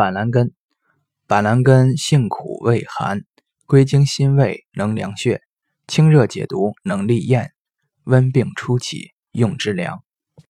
板蓝根板蓝根性苦味寒归经心胃能凉血清热解毒能利咽温病初起用之良